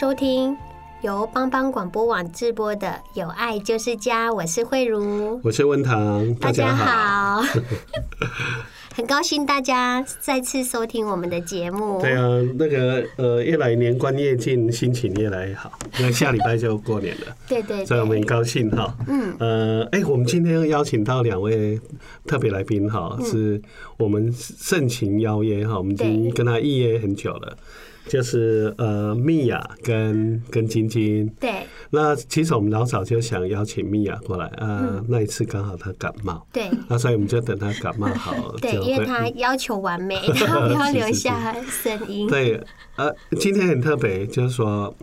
收听由帮帮广播网直播的《有爱就是家》，我是慧茹，我是文堂，大家好，很高兴大家再次收听我们的节目。对啊，那个呃，越来年关越近，心情越来越好，因为下礼拜就过年了，对，对对，所以我们很高兴哈。嗯，呃，哎，我们今天邀请到两位特别来宾哈，是我们盛情邀约哈，我们已经跟他预约很久了。就是呃，蜜雅跟跟晶晶。对。那其实我们老早就想邀请蜜雅过来啊，呃嗯、那一次刚好她感冒。对。那所以我们就等她感冒好。对，因为她要求完美，然后不要留下声音。对，呃，今天很特别，就是说，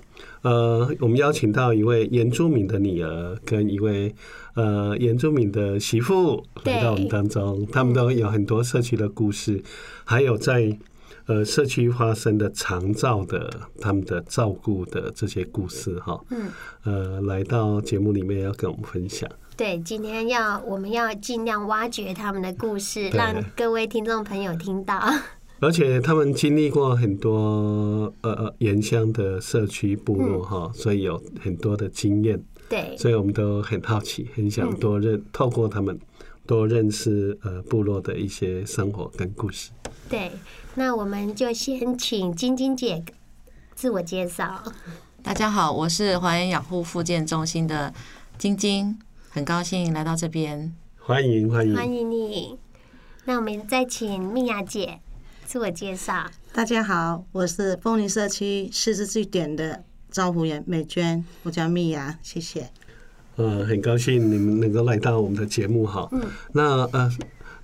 呃，我们邀请到一位原住民的女儿跟一位呃原住民的媳妇来到我们当中，他们都有很多社区的故事，还有在。呃，社区发生的长照的他们的照顾的这些故事哈，嗯，呃，来到节目里面要跟我们分享。对，今天要我们要尽量挖掘他们的故事，让各位听众朋友听到。而且他们经历过很多呃呃原乡的社区部落哈，所以有很多的经验。对，所以我们都很好奇，很想多认透过他们多认识呃部落的一些生活跟故事。对。那我们就先请晶晶姐自我介绍。大家好，我是华源养护复健中心的晶晶，很高兴来到这边。欢迎欢迎欢迎你。那我们再请蜜雅姐自我介绍。大家好，我是丰林社区失智据点的招呼员美娟，我叫蜜雅，谢谢。呃，很高兴你们能够来到我们的节目哈。嗯。那呃。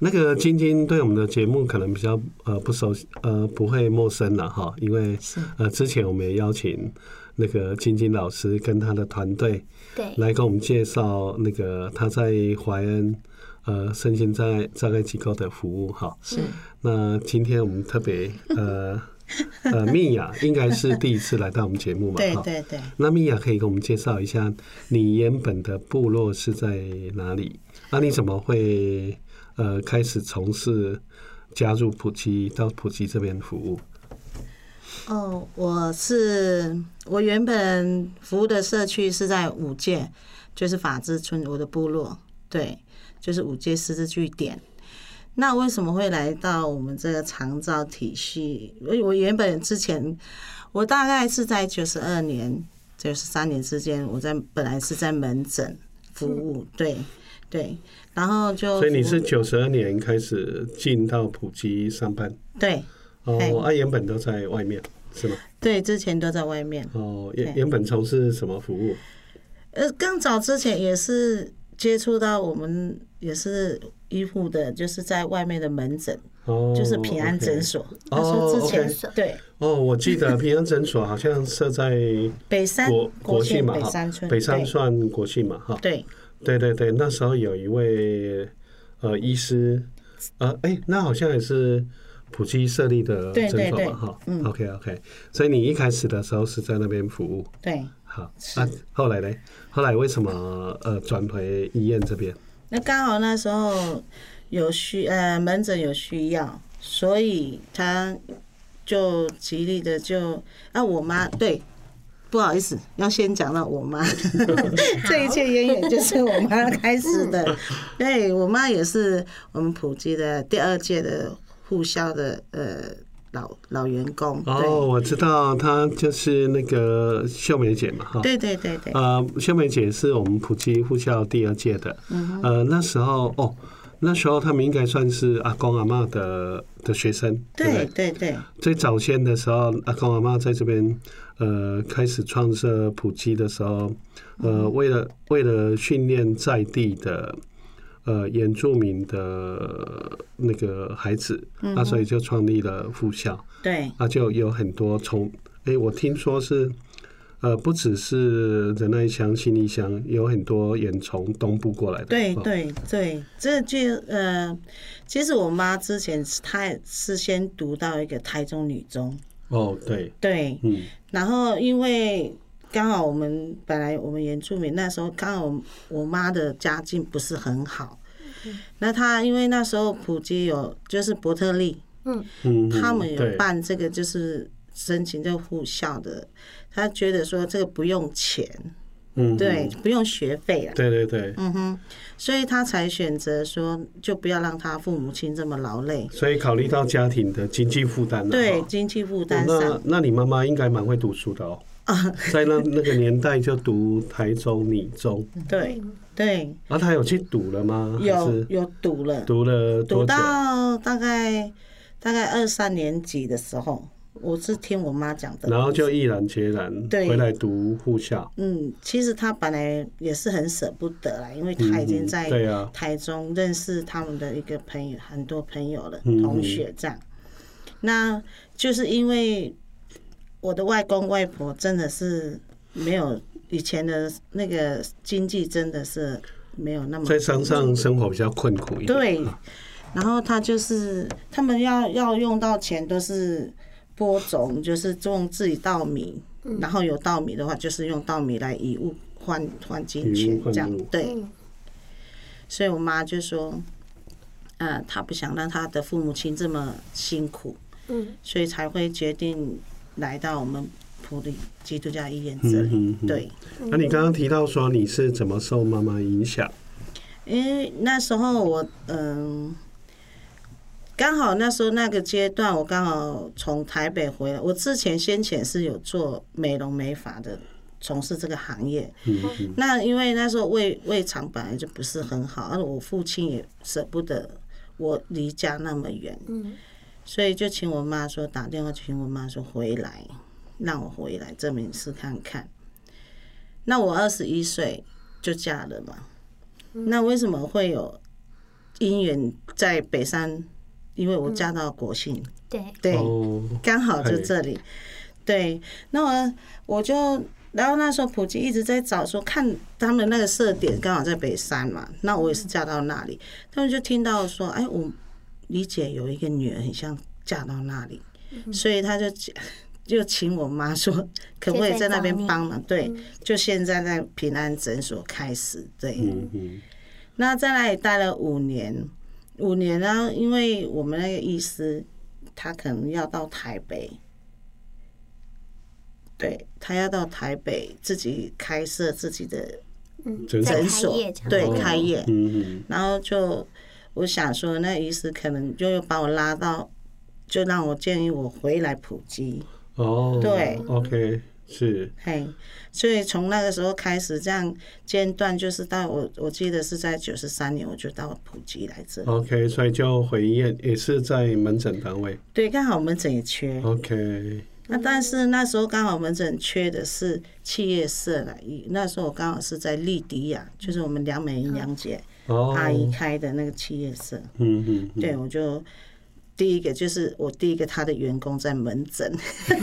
那个晶晶对我们的节目可能比较呃不熟悉，呃不会陌生了哈，因为呃之前我们也邀请那个晶晶老师跟他的团队对来跟我们介绍那个他在怀恩呃身心障碍障碍机构的服务哈。是。那今天我们特别呃 呃蜜雅应该是第一次来到我们节目嘛？对对对。那蜜雅可以给我们介绍一下你原本的部落是在哪里？那你怎么会？呃，开始从事加入普吉到普吉这边服务。哦，我是我原本服务的社区是在五界，就是法治村，我的部落，对，就是五界十字据点。那为什么会来到我们这个长照体系？我我原本之前，我大概是在九十二年、九十三年之间，我在本来是在门诊服务，对。对，然后就所以你是九十二年开始进到普及上班，对，哦，啊，原本都在外面是吗？对，之前都在外面。哦，原原本从事什么服务？呃，更早之前也是接触到我们也是医护的，就是在外面的门诊，哦，就是平安诊所。哦，之前对。哦，我记得平安诊所好像设在北山国姓嘛，北山村，北山算国姓嘛，哈，对。对对对，那时候有一位呃医师，呃哎，那好像也是普基设立的诊所嘛哈。嗯，OK OK，所以你一开始的时候是在那边服务。对，好，那后来呢？后来为什么呃转回医院这边？那刚好那时候有需呃门诊有需要，所以他就极力的就啊，我妈对，不好意思，要先讲到我妈，这一切渊源就是我妈开始的。对，我妈也是我们普及的第二届的护校的呃。老老员工。哦，我知道她就是那个秀梅姐嘛，哈，对对对对，呃，秀梅姐是我们普及护校第二届的，呃，那时候哦，那时候他们应该算是阿公阿嬷的的学生，对对对，最早先的时候，阿公阿嬷在这边呃开始创设普及的时候，呃，为了为了训练在地的。呃，原住民的那个孩子，嗯、啊，所以就创立了副校。对，啊，就有很多从，哎、欸，我听说是，呃，不只是仁爱乡、新义乡，有很多也从东部过来的。对对对，这就呃，其实我妈之前她也是先读到一个台中女中。哦，对。对，嗯。然后因为。刚好我们本来我们原住民那时候刚好我妈的家境不是很好，那她因为那时候普及有就是伯特利，嗯嗯，他们有办这个就是申请这个护校的，他觉得说这个不用钱，嗯，对，不用学费啊，对对对，嗯哼，所以他才选择说就不要让他父母亲这么劳累，所以考虑到家庭的经济负担，对经济负担，那那你妈妈应该蛮会读书的哦。在那那个年代就读台中女中，对对。啊，他有去读了吗？有有读了，读了读到大概大概二三年级的时候，我是听我妈讲的。然后就毅然决然回来读护校。嗯，其实他本来也是很舍不得啦，因为他已经在台中认识他们的一个朋友，很多朋友了，同学这样。那就是因为。我的外公外婆真的是没有以前的那个经济，真的是没有那么在山上生活比较困苦一点。对，然后他就是他们要要用到钱都是播种，就是种自己稻米，然后有稻米的话就是用稻米来以物换换金钱这样。对，所以我妈就说，呃，她不想让她的父母亲这么辛苦，嗯，所以才会决定。来到我们普里基督教医院这里，对。那你刚刚提到说你是怎么受妈妈影响？因为那时候我嗯，刚好那时候那个阶段，我刚好从台北回来。我之前先前是有做美容美发的，从事这个行业。那因为那时候胃胃肠本来就不是很好，而我父亲也舍不得我离家那么远。所以就请我妈说，打电话请我妈说回来，让我回来证明试看看。那我二十一岁就嫁了嘛。那为什么会有姻缘在北山？因为我嫁到国姓，对对，刚好就这里。对，那我我就然后那时候普及一直在找说看他们那个设点刚好在北山嘛，那我也是嫁到那里，他们就听到说，哎我。李姐有一个女儿，很像嫁到那里，所以他就就请我妈说，可不可以在那边帮忙？对，就现在在平安诊所开始。对，那在那里待了五年，五年呢，因为我们那个医师他可能要到台北，对，他要到台北自己开设自己的诊所，对，开业，然后就。我想说，那医师可能就把我拉到，就让我建议我回来普及。哦，对，OK，是。嘿，所以从那个时候开始，这样间断就是到我，我记得是在九十三年，我就到普吉来这。OK，所以就回医院也是在门诊单位。对，刚好门诊也缺。OK。那但是那时候刚好门诊缺的是企业社了，那时候我刚好是在利迪亚，就是我们梁美英梁姐。阿姨开的那个企业社，嗯嗯，对，我就第一个就是我第一个他的员工在门诊，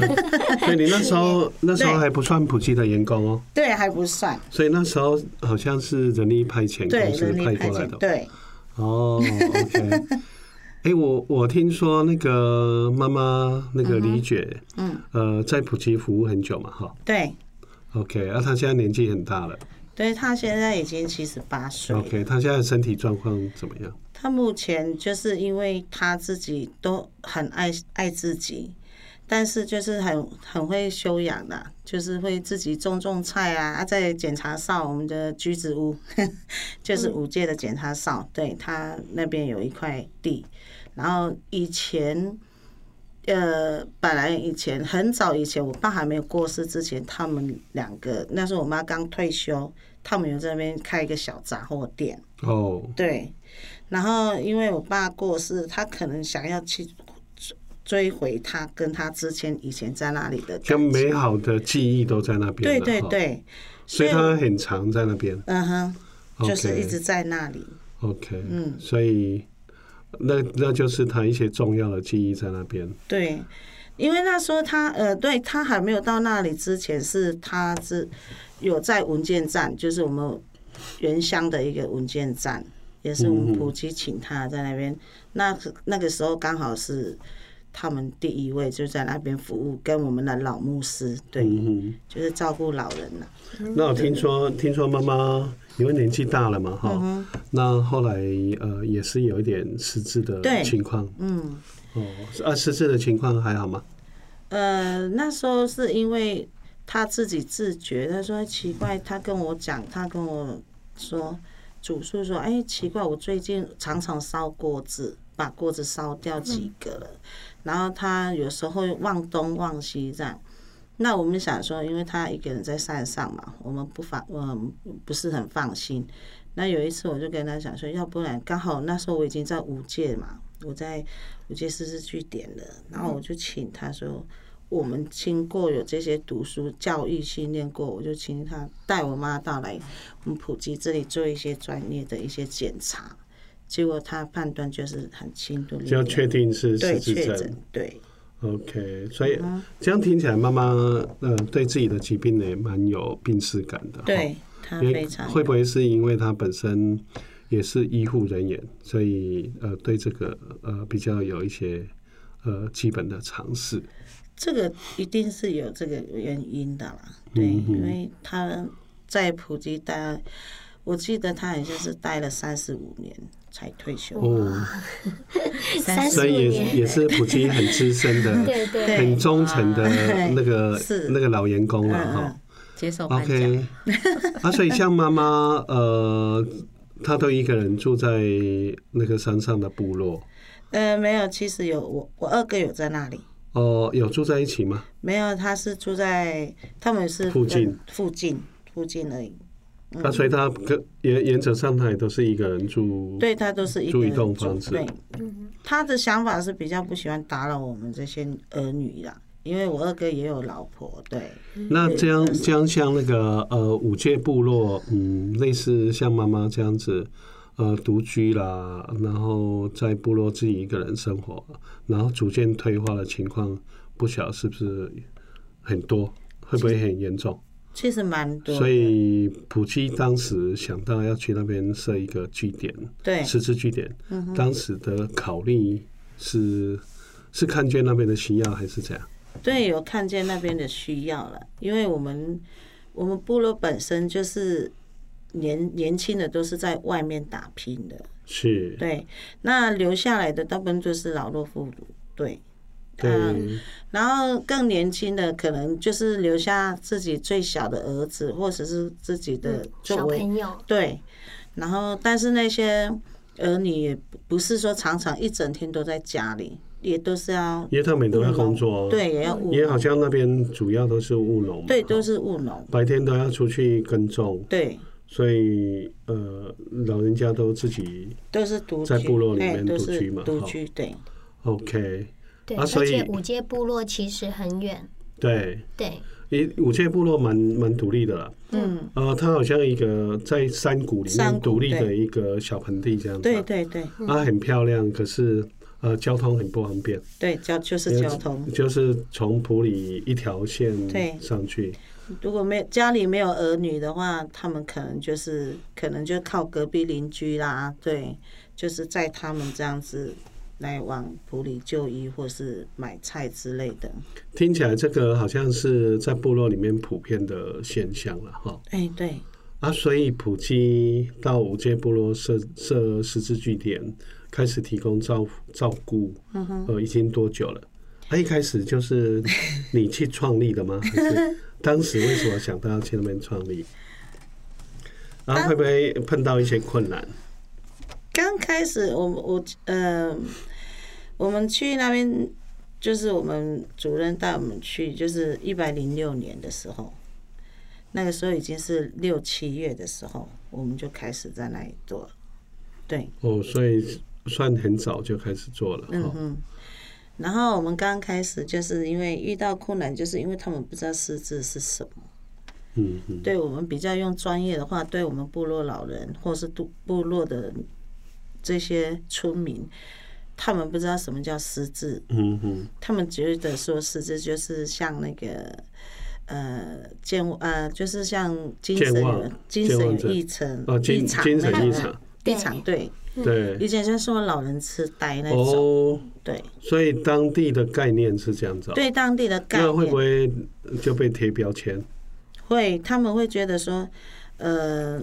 所以你那时候 那时候还不算普及的员工哦，对，还不算，所以那时候好像是人力派遣公司派过来的，对，哦，OK，哎，我我听说那个妈妈那个李姐，嗯，呃，在普及服务很久嘛，哈，对，OK，啊，她现在年纪很大了。所以他现在已经七十八岁。OK，她现在身体状况怎么样？他目前就是因为他自己都很爱爱自己，但是就是很很会修养的，就是会自己种种菜啊。啊，在检查哨，我们的居子屋，就是五届的检查哨，对，他那边有一块地。然后以前，呃，本来以前很早以前，我爸还没有过世之前，他们两个那时候我妈刚退休，他们有在那边开一个小杂货店。哦，对。然后因为我爸过世，他可能想要去。追回他跟他之前以前在那里的，跟美好的记忆都在那边。对对对，所以他很常在那边。嗯哼，就是一直在那里。OK，嗯，所以那那就是他一些重要的记忆在那边。对，因为那时候他呃，对他还没有到那里之前，是他是有在文件站，就是我们原乡的一个文件站，也是我们普及请他在那边。那那个时候刚好是。他们第一位就在那边服务，跟我们的老牧师，对，嗯、就是照顾老人了。那我听说，听说妈妈因为年纪大了嘛，哈、嗯，那后来呃也是有一点失智的情况，嗯，哦，啊，失智的情况还好吗？呃，那时候是因为他自己自觉，他说奇怪，他跟我讲，他跟我说，主诉说，哎，奇怪，我最近常常烧锅子，把锅子烧掉几个了。然后他有时候忘东忘西这样，那我们想说，因为他一个人在山上嘛，我们不放，嗯，不是很放心。那有一次我就跟他讲说，要不然刚好那时候我已经在五届嘛，我在五届师资据点了，然后我就请他说，我们经过有这些读书教育训练过，我就请他带我妈到来我们普及这里做一些专业的一些检查。结果他判断就是很轻度，就要确定是失智症。对，OK，所以这样听起来，妈妈呃对自己的疾病呢也蛮有病耻感的。对，他非常。会不会是因为他本身也是医护人员，所以呃对这个呃比较有一些呃基本的常识？这个一定是有这个原因的啦。对，嗯、因为他在普吉待，我记得他也就是待了三十五年。才退休哦，所以也也是普吉很资深的，对对，很忠诚的那个那个老员工了哈。接受 OK，啊，所以像妈妈呃，她都一个人住在那个山上的部落。呃，没有，其实有我我二哥有在那里。哦，有住在一起吗？没有，他是住在他们是附近附近附近而已。那、啊、所以他跟原原则上他也都是一个人住，对他都是一住一栋房子。对，他的想法是比较不喜欢打扰我们这些儿女啦，因为我二哥也有老婆。对，那这样这样像那个呃五界部落，嗯，类似像妈妈这样子，呃，独居啦，然后在部落自己一个人生活，然后逐渐退化的情况，不晓得是不是很多，会不会很严重？其实蛮多，所以普基当时想到要去那边设一个据点，对，师资据点。嗯，当时的考虑是是看见那边的需要还是怎样？对，有看见那边的需要了，因为我们我们部落本身就是年年轻的都是在外面打拼的，是，对，那留下来的大部分就是老弱妇孺，对。嗯，然后更年轻的可能就是留下自己最小的儿子，或者是自己的小朋友。对，然后但是那些儿女也不是说常常一整天都在家里，也都是要，因为他们都要工作，对，也要务农。也好像那边主要都是务农，对，都是务农，白天都要出去耕种，对，所以呃，老人家都自己都是独在部落里面独居嘛，独居对，OK。对，而且五阶部落其实很远。对对，五界部落蛮蛮独立的啦。嗯，呃，它好像一个在山谷里面独立的一个小盆地这样子。对对对，它很漂亮，可是呃，交通很不方便。对，交就是交通，就是从普里一条线对上去。如果没有家里没有儿女的话，他们可能就是可能就靠隔壁邻居啦。对，就是在他们这样子。来往埔里就医或是买菜之类的，听起来这个好像是在部落里面普遍的现象了哈。哎，对啊，所以普基到五街部落设设十字据点，开始提供照照顾，呃，已经多久了？他一开始就是你去创立的吗？当时为什么想到要去那边创立？然后会不会碰到一些困难？刚开始我，我我呃，我们去那边，就是我们主任带我们去，就是一百零六年的时候，那个时候已经是六七月的时候，我们就开始在那里做。对，哦，所以算很早就开始做了。嗯嗯。然后我们刚开始就是因为遇到困难，就是因为他们不知道失智是什么。嗯嗯。对我们比较用专业的话，对我们部落老人或是部部落的这些村民，他们不知道什么叫失智。嗯嗯。他们觉得说失智就是像那个呃健呃，就是像精神精神异常异常精神异常异常对。对，以前就是说老人痴呆那种，哦、对，所以当地的概念是这样子。对，当地的概念，那会不会就被贴标签？会，他们会觉得说，呃，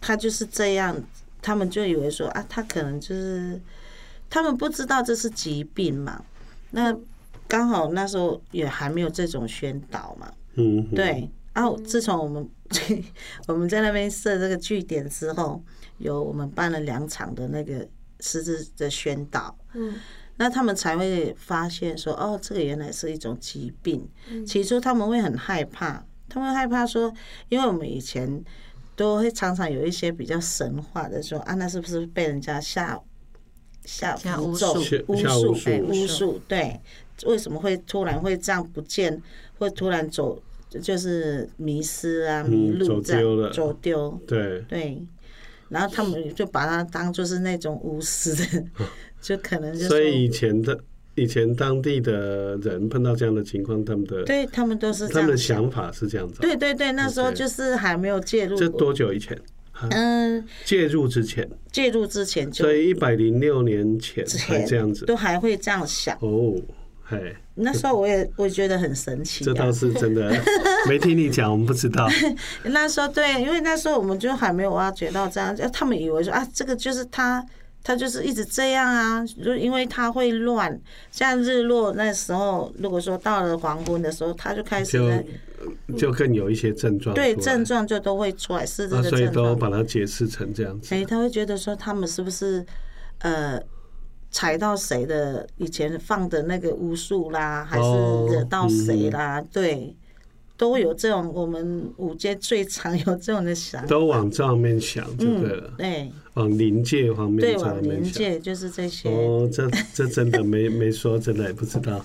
他就是这样，他们就以为说啊，他可能就是，他们不知道这是疾病嘛。那刚好那时候也还没有这种宣导嘛。嗯，对。然后自从我们 我们在那边设这个据点之后。有我们办了两场的那个师资的宣导，嗯，那他们才会发现说，哦，这个原来是一种疾病。起初他们会很害怕，他们害怕说，因为我们以前都会常常有一些比较神话的说，啊，那是不是被人家下下巫咒、巫术、哎，巫术？对，为什么会突然会这样不见，会突然走，就是迷失啊、迷路这样走丢？对对。然后他们就把它当做是那种巫师的，就可能就所以以前的以前当地的人碰到这样的情况，他们的对他们都是他们的想法是这样子。对对对，那时候就是还没有介入。这多久以前？嗯，介入之前。介入之前就。所以一百零六年前还这样子，都还会这样想哦。嘿，那时候我也我也觉得很神奇。这倒是真的，没听你讲，我们不知道。那时候对，因为那时候我们就还没有挖掘到这样，他们以为说啊，这个就是他，他就是一直这样啊，就因为他会乱。像日落那时候，如果说到了黄昏的时候，他就开始就就更有一些症状，对，症状就都会出来，是这个症状，所以都把它解释成这样子。哎，他会觉得说他们是不是呃。踩到谁的以前放的那个巫术啦，还是惹到谁啦？对，都有这种。我们五界最常有这种的想法，都往这方面想就对了。对，往灵界方面，对，往灵界就是这些。哦，这这真的没 没说，真的也不知道。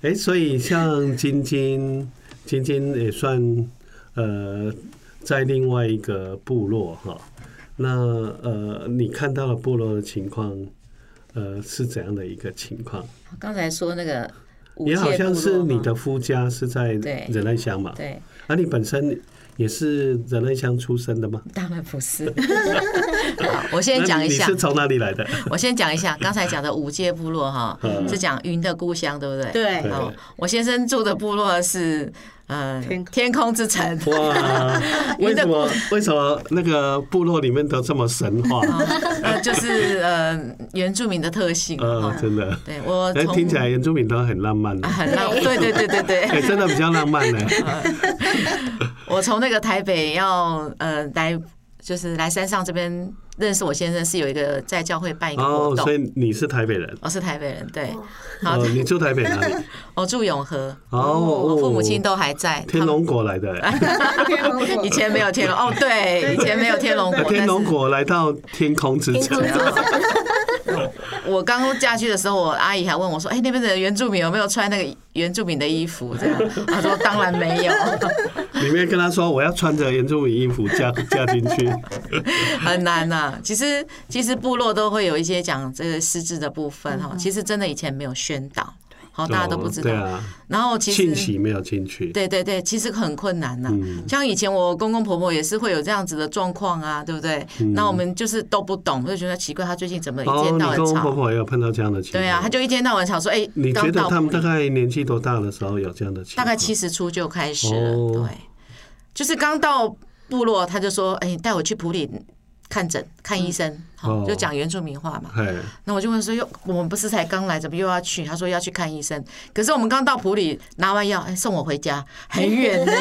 哎，所以像晶晶，晶晶也算呃，在另外一个部落哈。那呃，你看到了部落的情况？呃，是怎样的一个情况？刚才说那个，你好像是你的夫家是在仁爱乡嘛？对，而、啊、你本身也是仁爱乡出生的吗？当然不是。我先讲一下，你是从哪里来的？我先讲一下，刚才讲的五界部落哈，是讲云的故乡，对不对？对。好，我先生住的部落是。嗯，天空之城。哇，为什么为什么那个部落里面都这么神话？呃，就是呃原住民的特性。呃，真的。对我听起来原住民都很浪漫的。很浪，对对对对对。真的比较浪漫呢。我从那个台北要呃来，就是来山上这边。认识我先生是有一个在教会办一个活动，所以你是台北人？我是台北人，对。好，你住台北哪里？我住永和。哦，我父母亲都还在。天龙国来的。以前没有天龙，哦，对，以前没有天龙国。天龙国来到天空之城。我刚嫁去的时候，我阿姨还问我说：“哎，那边的原住民有没有穿那个原住民的衣服？”这样，她说：“当然没有。”里面跟她说：“我要穿着原住民衣服嫁嫁进去。”很难呐。其实，其实部落都会有一些讲这个失智的部分哈。其实真的以前没有宣导，好，大家都不知道。然后其实信息没有进去。对对对，其实很困难呐。像以前我公公婆婆也是会有这样子的状况啊，对不对？那我们就是都不懂，就觉得奇怪，他最近怎么一天到晚吵？公公婆婆也有碰到这样的情况。对啊，他就一天到晚吵说：“哎，你觉得他们大概年纪多大的时候有这样的情况？”大概七十出就开始了，对，就是刚到部落，他就说：“哎，带我去普里。”看诊看医生，好，就讲原住民话嘛。那我就问说，又我们不是才刚来，怎么又要去？他说要去看医生。可是我们刚到埔里拿完药，哎，送我回家，很远呢，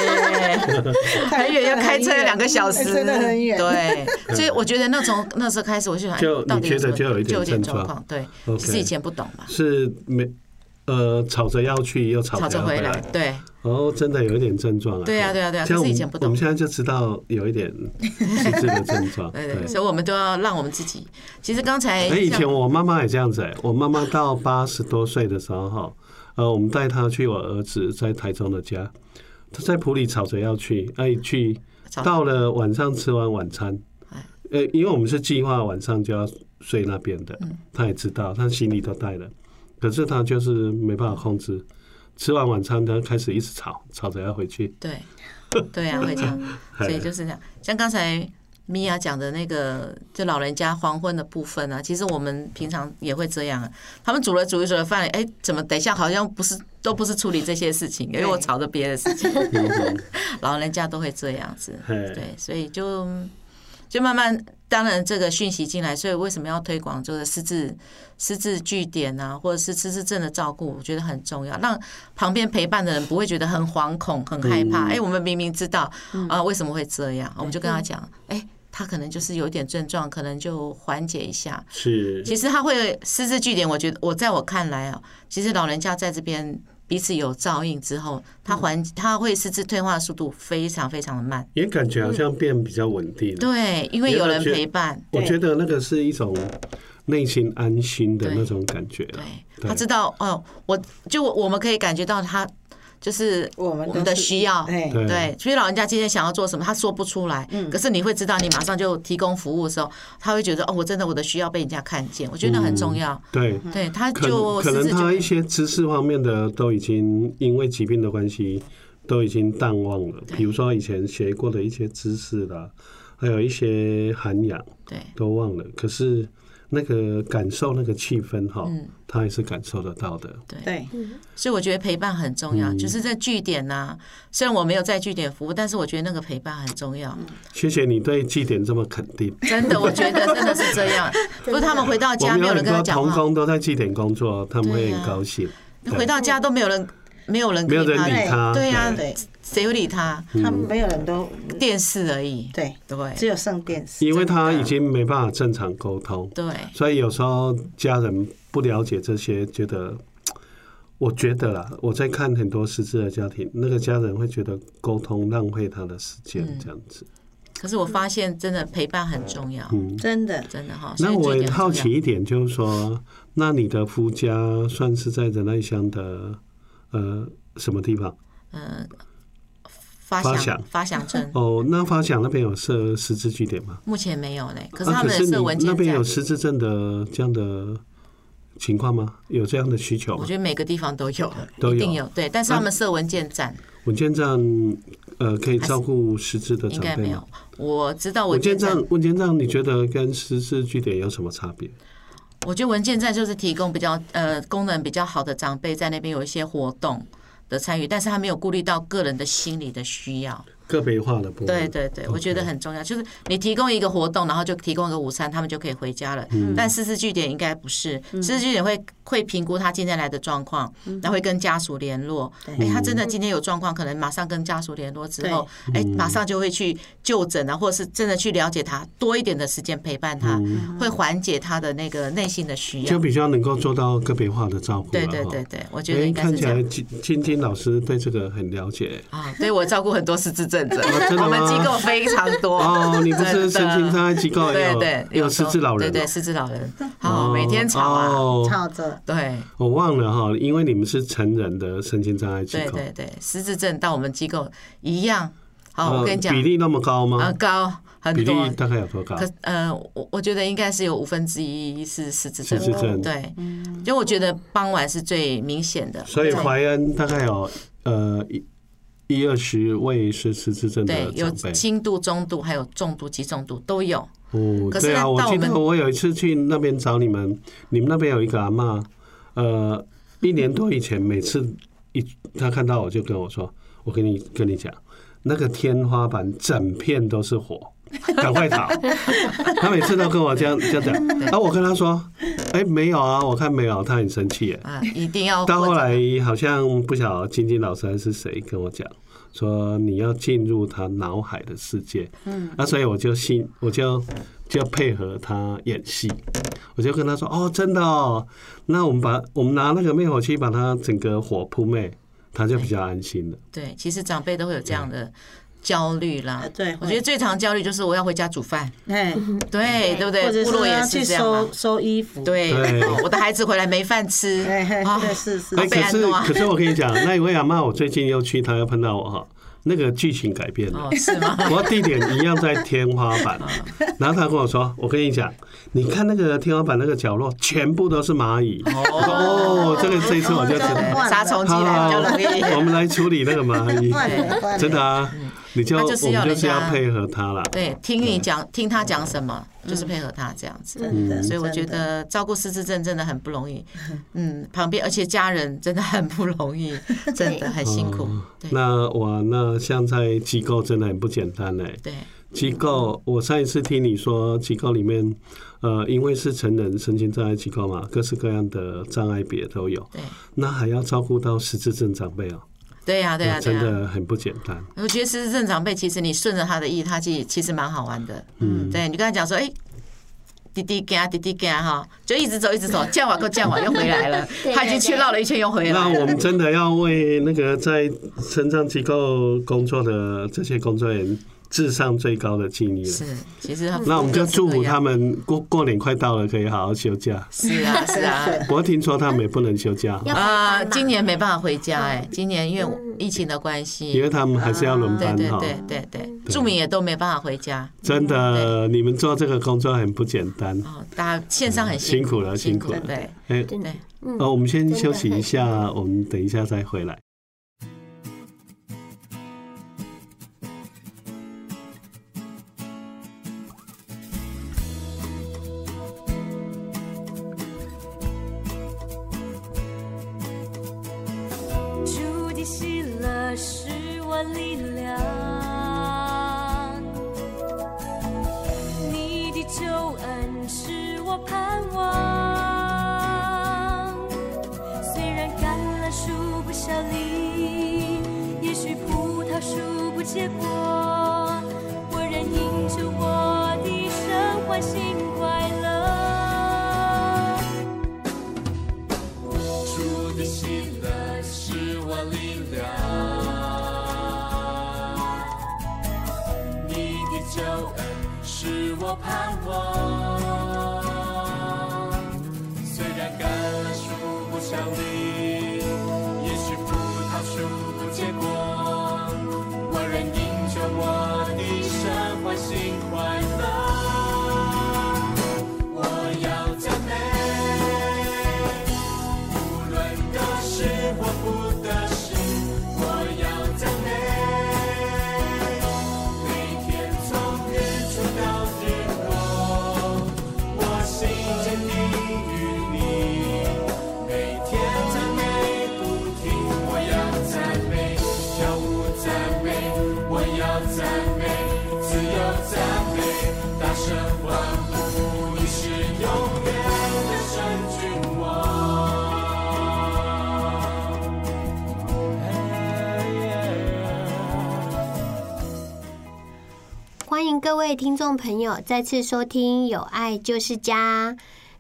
很远，要开车两个小时，真的很远。对，所以我觉得那从那时候开始，我就想，到底就有一点状况。对，其实以前不懂嘛。是没。呃，吵着要去，又吵着回来，对。哦，真的有一点症状啊。对呀，对呀，对呀。像以前不懂，我们现在就知道有一点失智的症状。对对。所以我们都要让我们自己。其实刚才，哎，以前我妈妈也这样子哎。我妈妈到八十多岁的时候哈，呃，我们带她去我儿子在台中的家，她在埔里吵着要去，哎，去到了晚上吃完晚餐，呃，因为我们是计划晚上就要睡那边的，她也知道，她行李都带了。可是他就是没办法控制，吃完晚餐他开始一直吵，吵着要回去。对，对啊，会这样，所以就是这样。像刚才米娅讲的那个，就老人家黄昏的部分啊，其实我们平常也会这样。啊他们煮了煮一煮的饭，哎，怎么等一下好像不是都不是处理这些事情，因为我吵着别的事情。老人家都会这样子，对，所以就。就慢慢，当然这个讯息进来，所以为什么要推广这个失智失智据点啊，或者是失智症的照顾，我觉得很重要，让旁边陪伴的人不会觉得很惶恐、很害怕。哎，我们明明知道啊，为什么会这样，我们就跟他讲，哎，他可能就是有点症状，可能就缓解一下。是，其实他会失智据点，我觉得我在我看来啊，其实老人家在这边。彼此有照应之后，他环他会失智退化的速度非常非常的慢，也感觉好像变比较稳定。对，因为有人陪伴，我觉得那个是一种内心安心的那种感觉。对，他知道哦，我就我们可以感觉到他。就是我们的需要，对对，所以老人家今天想要做什么，他说不出来，可是你会知道，你马上就提供服务的时候，他会觉得哦，我真的我的需要被人家看见，我觉得很重要。对，对，他就可能他一些知识方面的都已经因为疾病的关系都已经淡忘了，比如说以前学过的一些知识啦，还有一些涵养，对，都忘了。可是。那个感受，那个气氛哈，他也是感受得到的。对，所以我觉得陪伴很重要。就是在据点呐，虽然我没有在据点服务，但是我觉得那个陪伴很重要。谢谢你对据点这么肯定。真的，我觉得真的是这样。不是他们回到家没有人跟他讲话。同工都在据点工作，他们会很高兴。回到家都没有人，没有人，没有人理他。对呀，对。谁会理他？他们没有人都电视而已。对对，只有上电视。因为他已经没办法正常沟通。对。所以有时候家人不了解这些，觉得，我觉得啦，我在看很多失智的家庭，那个家人会觉得沟通浪费他的时间，这样子。可是我发现，真的陪伴很重要。嗯，真的真的哈。那我好奇一点，就是说，那你的夫家算是在仁爱乡的呃什么地方？嗯。发祥发祥镇哦，那发祥那边有设十字据点吗？目前没有嘞，可是他们设文件站。那边有十字镇的这样的情况吗？有这样的需求？我觉得每个地方都有，都有，有对。但是他们设文件站，文件站呃可以照顾十字的长辈吗？应该没有。我知道文件站，文件站你觉得跟十字据点有什么差别？我觉得文件站就是提供比较呃功能比较好的长辈在那边有一些活动的参与，但是他没有顾虑到个人的心理的需要。个别化的部分，对对对，我觉得很重要。就是你提供一个活动，然后就提供一个午餐，他们就可以回家了。但失智据点应该不是，失智据点会会评估他今天来的状况，然后会跟家属联络。哎，他真的今天有状况，可能马上跟家属联络之后，哎，马上就会去就诊啊，或者是真的去了解他，多一点的时间陪伴他，会缓解他的那个内心的需要，就比较能够做到个别化的照顾。对对对对，我觉得应该是这样。看起来金金金老师对这个很了解啊，对我照顾很多失智症。我们机构非常多哦，你不是神经障碍机构？对对，有失智老人，对对，失智老人，好，每天吵啊，吵着。对，我忘了哈，因为你们是成人的神经障碍机构，对对对，失智症到我们机构一样。好，我跟你讲，比例那么高吗？啊，高很多。比例大概有多高？可呃，我我觉得应该是有五分之一是失智症，对，就我觉得傍晚是最明显的。所以怀恩大概有呃一。一二十位是失智症的，对，有轻度、中度，还有重度、及重度都有。哦，对啊，我记得我有一次去那边找你们，你们那边有一个阿妈，呃，一年多以前，每次一他看到我就跟我说：“我跟你跟你讲，那个天花板整片都是火。” 赶快逃。他每次都跟我这样这样讲，然后我跟他说，哎，没有啊，我看没有，他很生气。啊，一定要。到后来好像不晓得晶晶老师还是谁跟我讲，说你要进入他脑海的世界。嗯，那所以我就信，我就就要配合他演戏，我就跟他说，哦，真的哦，那我们把我们拿那个灭火器把他整个火扑灭。他就比较安心了。对，其实长辈都会有这样的焦虑啦。对，我觉得最常焦虑就是我要回家煮饭。哎，对，对不对？部落也是这样收收衣服。对，我的孩子回来没饭吃。啊，是是。可是可是我跟你讲，那一位阿妈，我最近又去，她又碰到我哈。那个剧情改变了，是吗？我地点一样在天花板，然后他跟我说：“我跟你讲，你看那个天花板那个角落，全部都是蚂蚁。”哦，这个这一次我就知道杀虫剂来比较容易。我们来处理那个蚂蚁，真的啊。你就我们就是要配合他了，对，听你讲，听他讲什么，就是配合他这样子。所以我觉得照顾失智症真的很不容易。嗯，旁边而且家人真的很不容易，真的很辛苦。那我那像在机构真的很不简单嘞。对，机构我上一次听你说机构里面，呃，因为是成人身心障碍机构嘛，各式各样的障碍别都有。对，那还要照顾到失智症长辈哦。对呀，对呀，真的很不简单。我觉得失智症长辈，其实你顺着他的意，他其实其实蛮好玩的。嗯，对你跟他讲说，哎，滴滴干，滴滴干哈，就一直走，一直走，叫完够叫完又回来了。他已经去绕了一圈又回来。那我们真的要为那个在成长机构工作的这些工作人员。智商最高的敬意了。是，其实那我们就祝福他们过过年快到了，可以好好休假。是啊，是啊。我听说他们也不能休假啊，今年没办法回家哎，今年因为疫情的关系，因为他们还是要轮班哈。对对对对，住民也都没办法回家。真的，你们做这个工作很不简单。哦，大家线上很辛苦了，辛苦了。对，哎，对。哦，我们先休息一下，我们等一下再回来。力量。你的救恩是我盼望，虽然橄榄树不效力，也许葡萄树不结果。听众朋友，再次收听《有爱就是家》。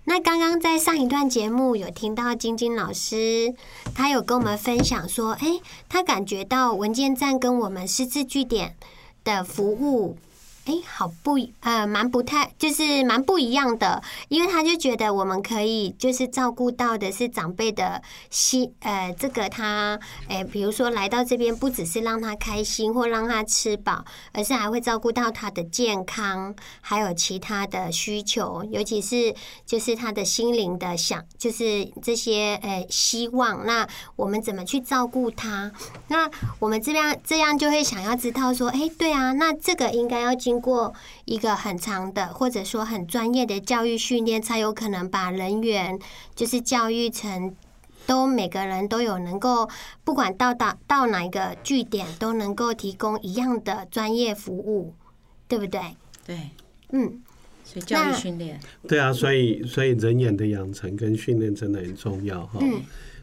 那刚刚在上一段节目有听到晶晶老师，他有跟我们分享说，诶，他感觉到文件站跟我们失智据点的服务。哎，好不呃，蛮不太，就是蛮不一样的，因为他就觉得我们可以就是照顾到的是长辈的心，呃，这个他，哎，比如说来到这边，不只是让他开心或让他吃饱，而是还会照顾到他的健康，还有其他的需求，尤其是就是他的心灵的想，就是这些呃希望。那我们怎么去照顾他？那我们这样这样就会想要知道说，哎，对啊，那这个应该要经。经过一个很长的，或者说很专业的教育训练，才有可能把人员就是教育成都每个人都有能够，不管到达到哪一个据点，都能够提供一样的专业服务，对不对？对，嗯，所以教育训练，对啊，所以所以人眼的养成跟训练真的很重要哈。嗯，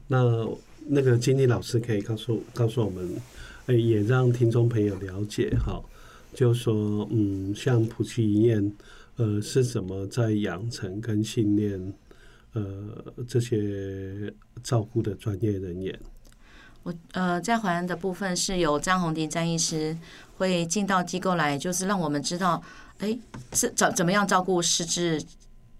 那那个经理老师可以告诉告诉我们，哎，也让听众朋友了解哈，就说嗯，像埔基医院，呃，是怎么在养成跟训练呃这些照顾的专业人员。我呃，在淮安的部分是由张宏迪张医师会进到机构来，就是让我们知道，哎，是怎怎么样照顾失智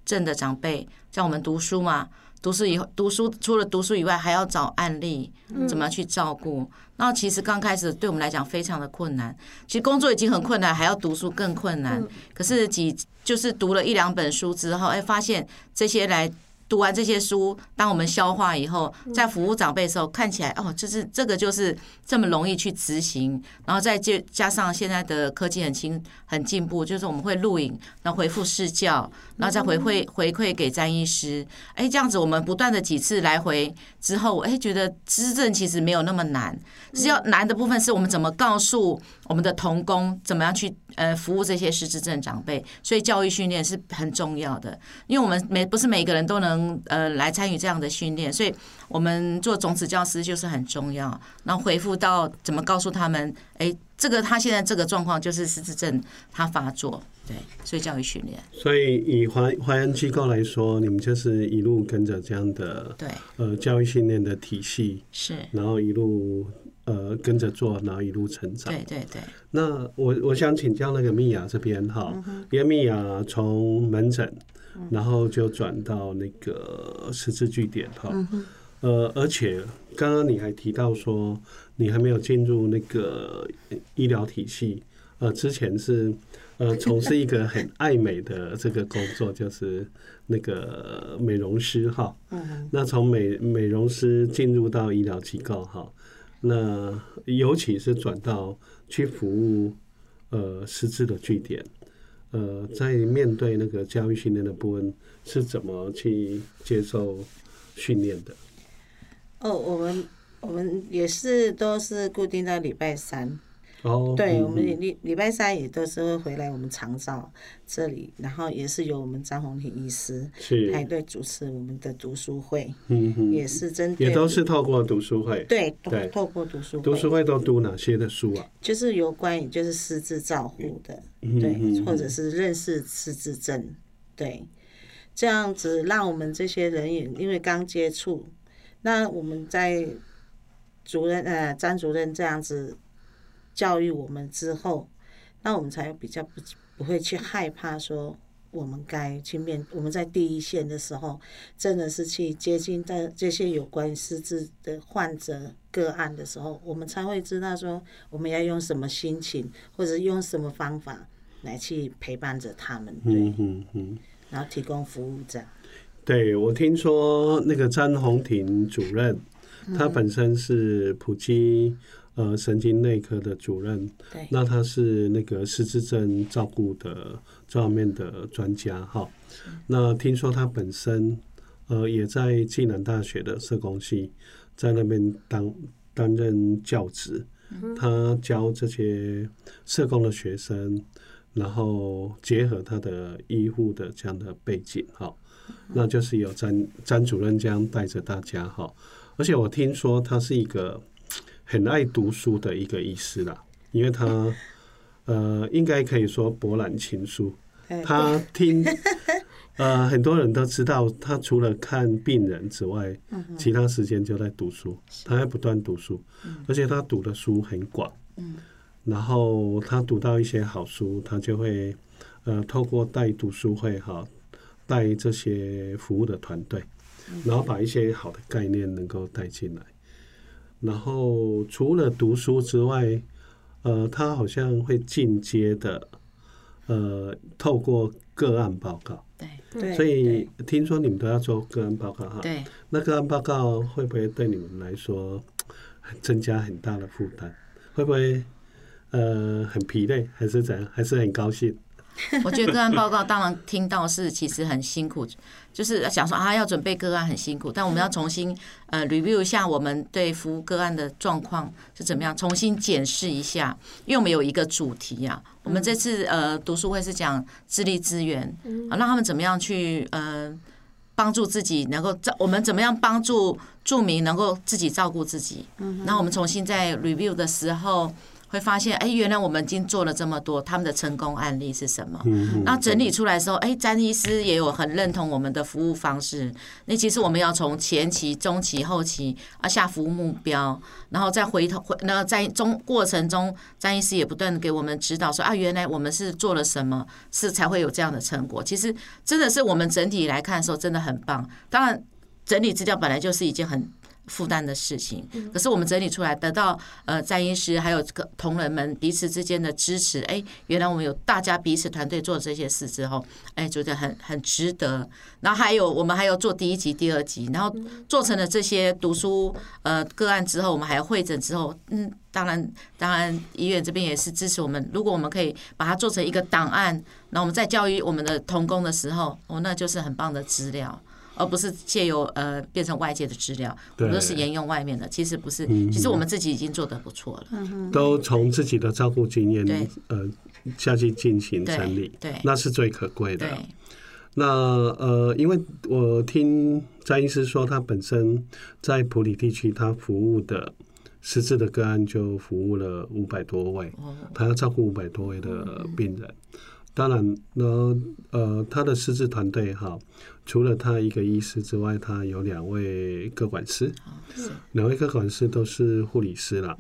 症的长辈。像我们读书嘛，读书以后读书除了读书以外，还要找案例，怎么样去照顾。那其实刚开始对我们来讲非常的困难，其实工作已经很困难，还要读书更困难。可是几就是读了一两本书之后，哎，发现这些来。读完这些书，当我们消化以后，在服务长辈的时候，看起来哦，就是这个就是这么容易去执行，然后再加上现在的科技很轻很进步，就是我们会录影，然后回复视教，然后再回馈回馈给詹医师，哎，这样子我们不断的几次来回之后，哎，觉得失智症其实没有那么难，只要难的部分是我们怎么告诉我们的童工怎么样去呃服务这些失智症长辈，所以教育训练是很重要的，因为我们每不是每个人都能。呃，来参与这样的训练，所以我们做种子教师就是很重要。然后回复到怎么告诉他们，哎，这个他现在这个状况就是失智症，他发作，对，所以教育训练。所以以华华安机构来说，你们就是一路跟着这样的对呃教育训练的体系是，然后一路呃跟着做，然后一路成长。对对对。那我我想请教那个蜜雅这边哈，因为蜜雅从门诊。然后就转到那个十字据点哈，呃，而且刚刚你还提到说你还没有进入那个医疗体系，呃，之前是呃 从事一个很爱美的这个工作，就是那个美容师哈。嗯那从美美容师进入到医疗机构哈，那尤其是转到去服务呃失智的据点。呃，在面对那个教育训练的部分，是怎么去接受训练的？哦，我们我们也是都是固定在礼拜三。哦，对，嗯、我们礼礼拜三也都是会回来我们长照这里，然后也是由我们张宏庭医师是排队主持我们的读书会，嗯哼，也是针对也都是透过读书会，对对，透过读书会，读书会都读哪些的书啊？就是有关于就是失智照护的，嗯、对，嗯、或者是认识失智症，对，这样子让我们这些人也因为刚接触，那我们在主任呃张主任这样子。教育我们之后，那我们才比较不不会去害怕说，我们该去面。我们在第一线的时候，真的是去接近在这些有关失智的患者个案的时候，我们才会知道说，我们要用什么心情，或者用什么方法来去陪伴着他们，对，嗯嗯嗯，然后提供服务这样。对，我听说那个詹宏庭主任，他本身是普基。呃，神经内科的主任，对，那他是那个失智症照顾的这方面的专家哈。那听说他本身呃也在暨南大学的社工系，在那边当担任教职，他教这些社工的学生，然后结合他的医护的这样的背景哈，那就是有詹詹主任这样带着大家哈。而且我听说他是一个。很爱读书的一个医师啦，因为他呃，应该可以说博览群书。他听 呃，很多人都知道，他除了看病人之外，其他时间就在读书。他还不断读书，而且他读的书很广。然后他读到一些好书，他就会呃，透过带读书会哈，带这些服务的团队，然后把一些好的概念能够带进来。然后除了读书之外，呃，他好像会进阶的，呃，透过个案报告。对，所以听说你们都要做个案报告哈。对。那个案报告会不会对你们来说增加很大的负担？会不会呃很疲累，还是怎样？还是很高兴？我觉得个案报告当然听到是其实很辛苦，就是想说啊要准备个案很辛苦，但我们要重新呃 review 一下我们对服务个案的状况是怎么样，重新检视一下，因为我们有一个主题呀、啊，我们这次呃读书会是讲智力资源啊，让他们怎么样去呃帮助自己能够照我们怎么样帮助住民能够自己照顾自己，然后我们重新在 review 的时候。会发现，哎，原来我们已经做了这么多，他们的成功案例是什么？然后整理出来的时候，哎，詹医师也有很认同我们的服务方式。那其实我们要从前期、中期、后期啊下服务目标，然后再回头回，那在中过程中，詹医师也不断给我们指导说啊，原来我们是做了什么，是才会有这样的成果。其实真的是我们整体来看的时候，真的很棒。当然，整理资料本来就是一件很。负担的事情，可是我们整理出来，得到呃，詹医师还有个同仁们彼此之间的支持，哎，原来我们有大家彼此团队做这些事之后，哎，觉得很很值得。然后还有我们还有做第一集、第二集，然后做成了这些读书呃个案之后，我们还有会诊之后，嗯，当然当然医院这边也是支持我们。如果我们可以把它做成一个档案，那我们在教育我们的童工的时候，哦，那就是很棒的资料。而不是借由呃变成外界的资料，我们都是沿用外面的。其实不是，其实我们自己已经做得不错了。都从自己的照顾经验呃下去进行整理，对，那是最可贵的。那呃，因为我听詹医师说，他本身在普里地区，他服务的实质的个案就服务了五百多位，他要照顾五百多位的病人。当然呢，呃，他的失智团队哈，除了他一个医师之外，他有两位各管师，两位各管师都是护理师啦，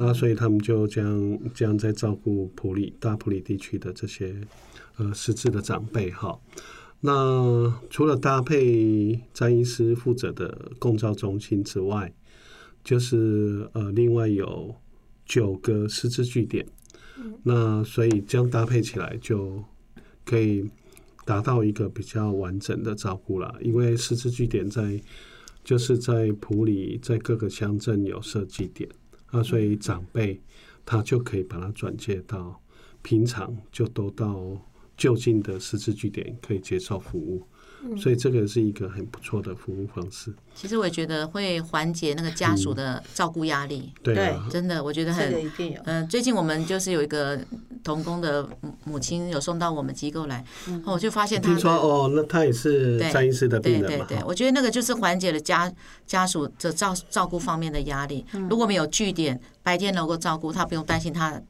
啊，所以他们就这样这样在照顾普里大普里地区的这些呃失智的长辈哈。那除了搭配詹医师负责的共照中心之外，就是呃另外有九个失智据点。那所以这样搭配起来就可以达到一个比较完整的照顾了，因为师资据点在就是在普里，在各个乡镇有设计点啊，所以长辈他就可以把它转接到平常就都到就近的师资据点可以接受服务。所以这个是一个很不错的服务方式。其实我也觉得会缓解那个家属的照顾压力。对，真的，我觉得很。嗯，最近我们就是有一个童工的母亲有送到我们机构来，我就发现他。听说哦，那他也是詹医师的病人嘛。对对对，我觉得那个就是缓解了家家属的照照顾方面的压力。如果没有据点，白天能够照顾他，不用担心他。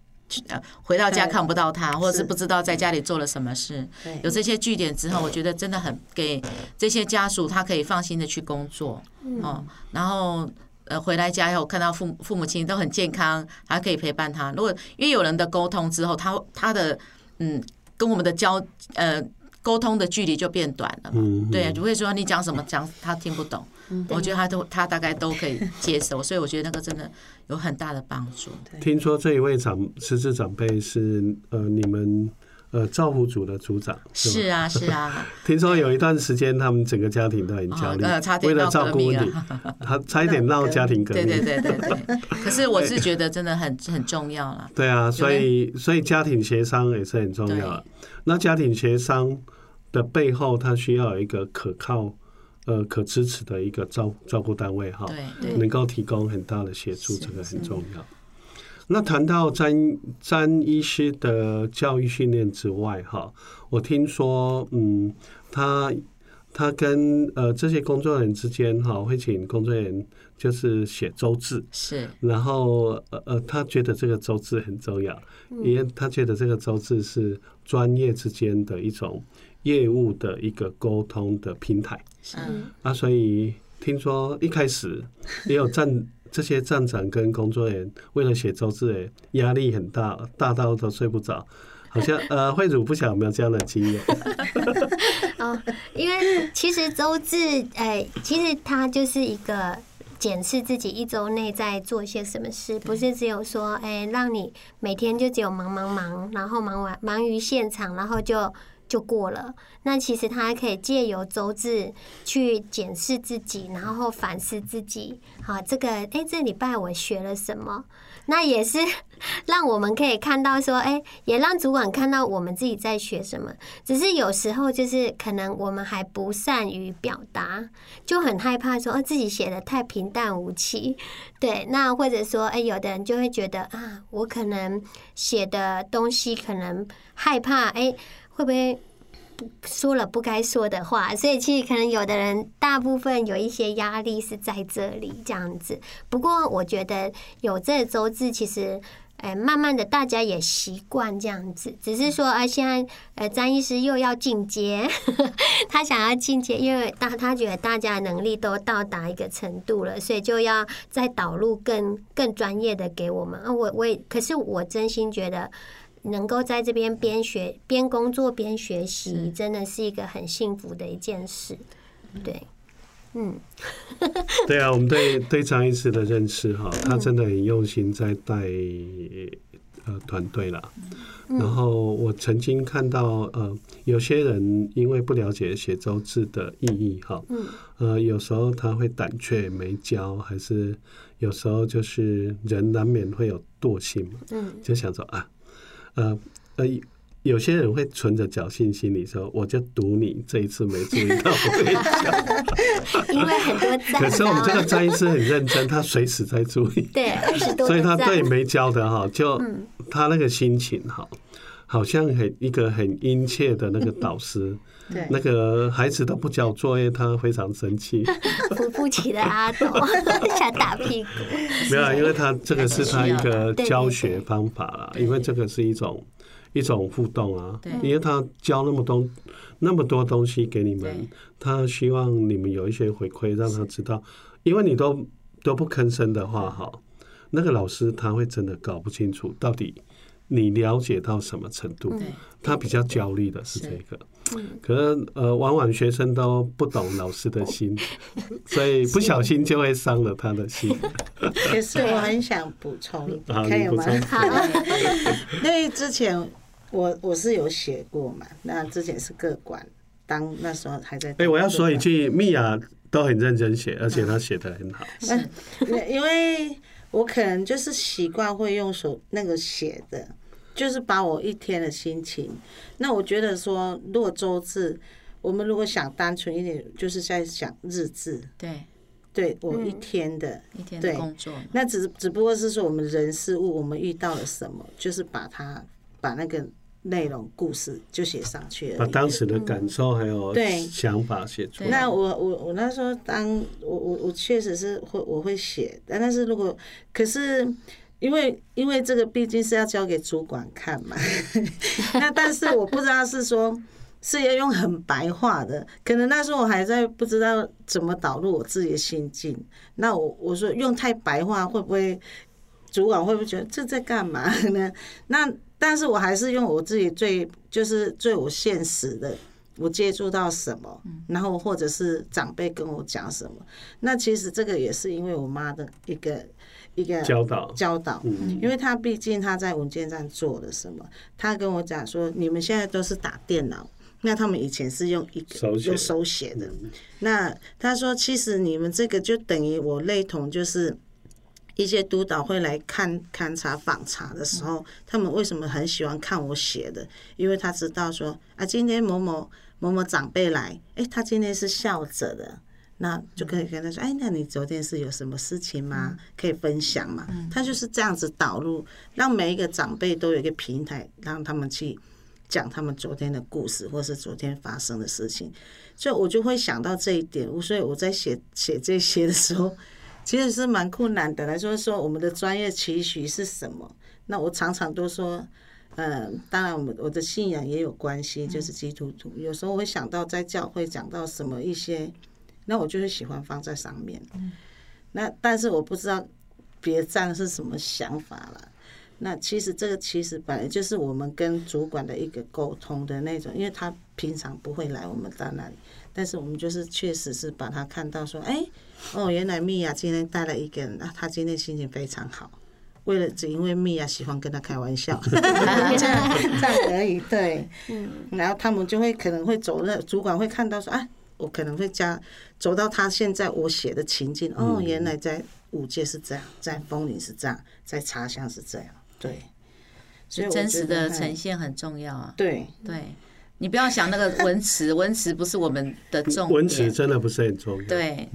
回到家看不到他，或者是不知道在家里做了什么事。有这些据点之后，我觉得真的很给这些家属，他可以放心的去工作。哦，然后呃回来家以后看到父父母亲都很健康，还可以陪伴他。如果因为有人的沟通之后，他他的嗯跟我们的交呃沟通的距离就变短了嘛。对，不会说你讲什么讲他听不懂。我觉得他都他大概都可以接受，所以我觉得那个真的有很大的帮助。听说这一位长失智长辈是呃你们呃照护组的组长是，是啊是啊。听说有一段时间他们整个家庭都很焦虑，哦、为了照顾你，他差一点闹家庭革命。对对对对对。可是我是觉得真的很很重要了。对啊，所以所以家庭协商也是很重要。那家庭协商的背后，他需要有一个可靠。呃，可支持的一个照照顾单位哈，能够提供很大的协助，这个很重要。那谈到詹詹医师的教育训练之外哈，我听说，嗯，他他跟呃这些工作人员之间哈，会请工作人员就是写周志，是，然后呃呃，他觉得这个周志很重要，因为他觉得这个周志是专业之间的一种。业务的一个沟通的平台，嗯，啊，所以听说一开始也有站这些站长跟工作人员为了写周志，诶，压力很大，大到都睡不着。好像 呃，慧茹不晓得有没有这样的经验？哦，因为其实周志，哎，其实他就是一个检视自己一周内在做些什么事，不是只有说，哎，让你每天就只有忙忙忙，然后忙完忙于现场，然后就。就过了。那其实他还可以借由周志去检视自己，然后反思自己。好，这个哎，这礼拜我学了什么？那也是 让我们可以看到说，哎，也让主管看到我们自己在学什么。只是有时候就是可能我们还不善于表达，就很害怕说，哦，自己写的太平淡无奇。对，那或者说，哎，有的人就会觉得啊，我可能写的东西可能害怕，哎，会不会？说了不该说的话，所以其实可能有的人，大部分有一些压力是在这里这样子。不过我觉得有这周志，其实，哎，慢慢的大家也习惯这样子。只是说，啊，现在呃，张医师又要进阶，他想要进阶，因为大他觉得大家的能力都到达一个程度了，所以就要再导入更更专业的给我们啊。我我也，可是我真心觉得。能够在这边边学边工作边学习，真的是一个很幸福的一件事。对，嗯，对啊，我们对对张医师的认识哈，他真的很用心在带呃团队啦。然后我曾经看到呃有些人因为不了解写周志的意义哈，呃有时候他会胆怯没教，还是有时候就是人难免会有惰性嘛，嗯，就想说啊。呃呃，有些人会存着侥幸心理说，我就赌你这一次没注意到我会交，因为很多 赞。可是我们这个詹医师很认真，他随时在注意，对，二十多，所以他对没教的哈，就他那个心情哈，好像很一个很殷切的那个导师，对，那个孩子都不交作业，他非常生气，扶不起的阿斗想打屁股。没有，因为他这个是他一个教学方法啦，因为这个是一种一种互动啊，因为他教那么多那么多东西给你们，他希望你们有一些回馈，让他知道，因为你都都不吭声的话，哈，那个老师他会真的搞不清楚到底你了解到什么程度，他比较焦虑的是这个。可能呃，往往学生都不懂老师的心，所以不小心就会伤了他的心。可是我很想补充，可以吗？因为之前我我是有写过嘛，那之前是各管，当那时候还在。哎，我要说一句，蜜雅都很认真写，而且她写得很好。嗯，因为我可能就是习惯会用手那个写的。就是把我一天的心情，那我觉得说，如果周志，我们如果想单纯一点，就是在想日志。对，对我一天的一天的工作，那只只不过是说我们人事物，我们遇到了什么，就是把它把那个内容故事就写上去了，把当时的感受还有对想法写出来。那我我我那时候当我我我确实是会我会写，但但是如果可是。因为因为这个毕竟是要交给主管看嘛，那但是我不知道是说是要用很白话的，可能那时候我还在不知道怎么导入我自己的心境。那我我说用太白话会不会主管会不会觉得这在干嘛呢？那但是我还是用我自己最就是最我现实的，我接触到什么，然后或者是长辈跟我讲什么。那其实这个也是因为我妈的一个。一个教导教导，因为她毕竟她在文件站做了什么，她跟我讲说，你们现在都是打电脑，那他们以前是用一个用手写的。那他说，其实你们这个就等于我类同，就是一些督导会来看勘察访查的时候，他们为什么很喜欢看我写的？因为他知道说啊，今天某某某某长辈来，哎，他今天是笑着的。那就可以跟他说，哎，那你昨天是有什么事情吗？可以分享吗？他就是这样子导入，让每一个长辈都有一个平台，让他们去讲他们昨天的故事，或是昨天发生的事情。所以我就会想到这一点。所以我在写写这些的时候，其实是蛮困难的。来说说我们的专业期许是什么？那我常常都说，嗯，当然我们我的信仰也有关系，就是基督徒。有时候我会想到在教会讲到什么一些。那我就是喜欢放在上面，那但是我不知道别站是什么想法了。那其实这个其实本来就是我们跟主管的一个沟通的那种，因为他平常不会来我们到那里，但是我们就是确实是把他看到说，哎，哦，原来米娅今天带了一个人，啊，他今天心情非常好，为了只因为蜜娅喜欢跟他开玩笑，这 样这样而已。对，然后他们就会可能会走，那主管会看到说啊，我可能会加走到他现在我写的情境，哦，原来在五界是这样，在枫林是这样，在茶香是这样，对。所以真实的呈现很重要啊。对对。你不要想那个文词，文词不是我们的重点。文词真的不是很重要。对，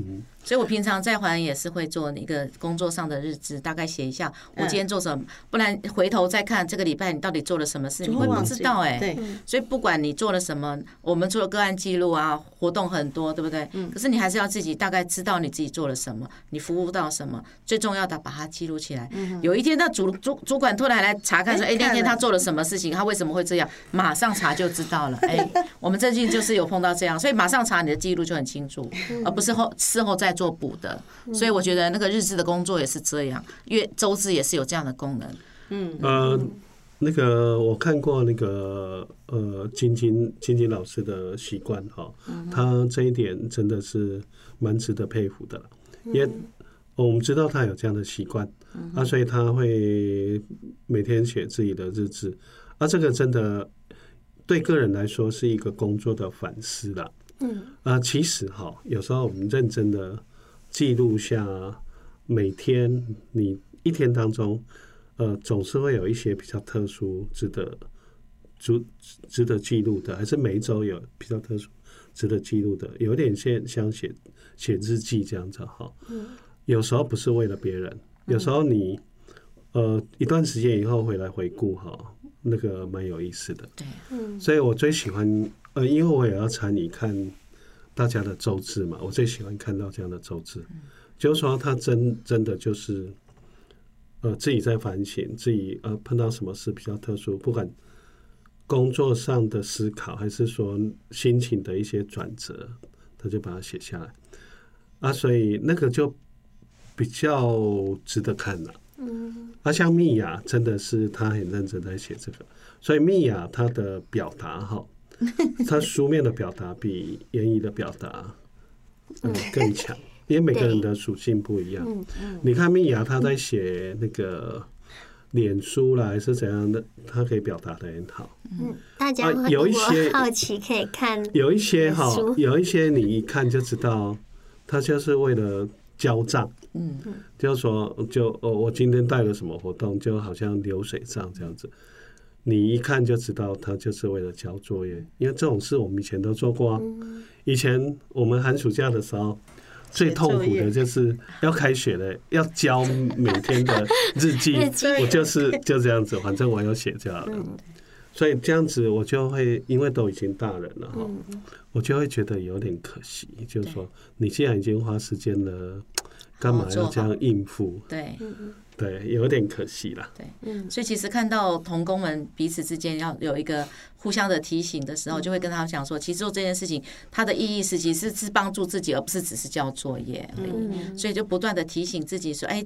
所以我平常在环也是会做一个工作上的日志，大概写一下我今天做什么，不然回头再看这个礼拜你到底做了什么事，你会不知道哎。对。所以不管你做了什么，我们做了个案记录啊，活动很多，对不对？可是你还是要自己大概知道你自己做了什么，你服务到什么，最重要的把它记录起来。有一天，那主主主管突然来查看说，哎，那天他做了什么事情，他为什么会这样，马上查就知道了。哎，我们最近就是有碰到这样，所以马上查你的记录就很清楚，而不是后事后再做补的。所以我觉得那个日志的工作也是这样，月周志也是有这样的功能。嗯呃，那个我看过那个呃晶晶晶晶老师的习惯哈，他这一点真的是蛮值得佩服的，因为我们知道他有这样的习惯啊，所以他会每天写自己的日志，啊，这个真的。对个人来说是一个工作的反思啦。嗯，啊，其实哈，有时候我们认真的记录下每天你一天当中，呃，总是会有一些比较特殊、值得值值得记录的，还是每一周有比较特殊、值得记录的，有点像像写写日记这样子哈。嗯，有时候不是为了别人，有时候你呃一段时间以后回来回顾哈。那个蛮有意思的，对，嗯，所以我最喜欢，呃，因为我也要参与看大家的周志嘛，我最喜欢看到这样的周志，就是说他真真的就是，呃，自己在反省，自己呃碰到什么事比较特殊，不管工作上的思考，还是说心情的一些转折，他就把它写下来，啊，所以那个就比较值得看了。嗯，啊，像蜜雅真的是他很认真在写这个，所以蜜雅他的表达哈，他书面的表达比言语的表达嗯。更强，因为每个人的属性不一样。你看蜜娅他在写那个脸书啦，还是怎样的，他可以表达的很好。嗯，大家有一些好奇可以看，有一些哈，有一些你一看就知道，他就是为了交账。嗯，就是说，就哦，我今天带了什么活动，就好像流水账这样子，你一看就知道他就是为了交作业，因为这种事我们以前都做过啊。以前我们寒暑假的时候，最痛苦的就是要开学了，要交每天的日记，我就是就这样子，反正我要写就好了。所以这样子我就会，因为都已经大人了哈，我就会觉得有点可惜，就是说，你既然已经花时间了。干嘛要这样应付？对，对，有点可惜了。对，所以其实看到同工们彼此之间要有一个互相的提醒的时候，就会跟他讲说，其实做这件事情，它的意义是其实是帮助自己，而不是只是交作业而已。所以就不断的提醒自己说，哎。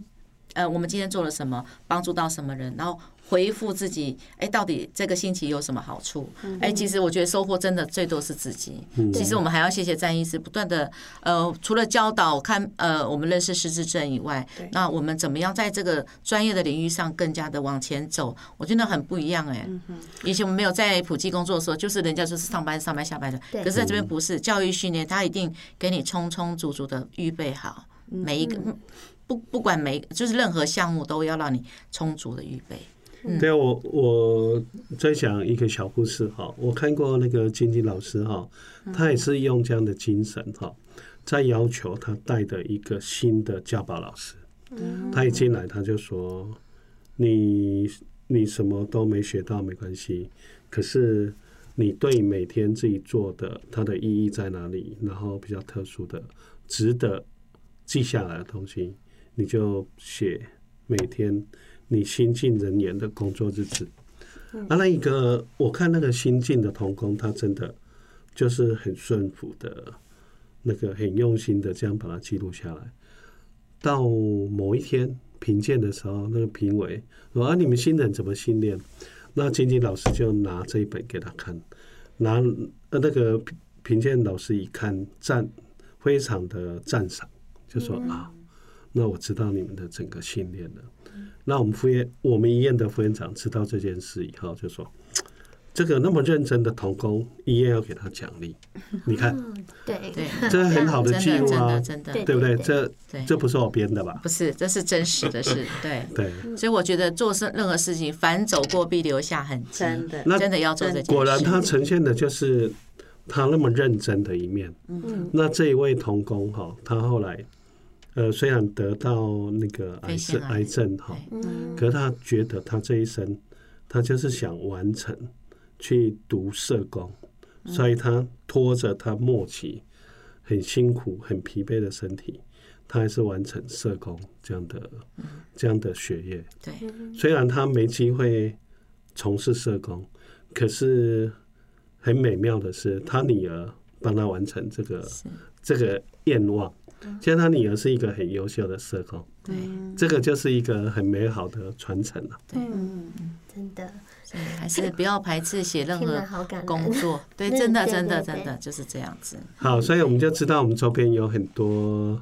呃，我们今天做了什么，帮助到什么人，然后回复自己，哎，到底这个星期有什么好处？哎，其实我觉得收获真的最多是自己。其实我们还要谢谢詹医师不断的，呃，除了教导看，呃，我们认识失智症以外，那我们怎么样在这个专业的领域上更加的往前走？我觉得很不一样哎。以前我们没有在普及工作的时候，就是人家就是上班上班下班的，可是在这边不是教育训练，他一定给你充充足足的预备好每一个。不不管每就是任何项目都要让你充足的预备。嗯、对啊，我我在讲一个小故事哈，我看过那个晶晶老师哈，他也是用这样的精神哈，在要求他带的一个新的教保老师。他一进来他就说：“你你什么都没学到没关系，可是你对每天自己做的它的意义在哪里？然后比较特殊的、值得记下来的东西。”你就写每天你新进人员的工作日志。啊，那一个我看那个新进的童工，他真的就是很顺服的，那个很用心的这样把它记录下来。到某一天评鉴的时候，那个评委说：“啊，你们新人怎么训练？”那晶晶老师就拿这一本给他看，拿呃那个评评鉴老师一看赞，非常的赞赏，就说啊。那我知道你们的整个训练了。那我们副院，我们医院的副院长知道这件事以后，就说。这个那么认真的童工，医院要给他奖励，你看，对对，这是很好的记录啊，真的，对不对？这这不是我编的吧？不是，这是真实的事，对对。所以我觉得做事任何事情，凡走过必留下痕迹，真的，真的要做这件事。果然，他呈现的就是他那么认真的一面。嗯，那这一位童工哈，他后来呃，虽然得到那个癌症，癌症哈，可是他觉得他这一生，他就是想完成。去读社工，所以他拖着他末期很辛苦、很疲惫的身体，他还是完成社工这样的这样的学业。对，虽然他没机会从事社工，可是很美妙的是，他女儿帮他完成这个这个愿望。其实他女儿是一个很优秀的社工，对，这个就是一个很美好的传承了。对，真的。还是不要排斥写任何工作，对，真的，真的，真的就是这样子。好，所以我们就知道我们周边有很多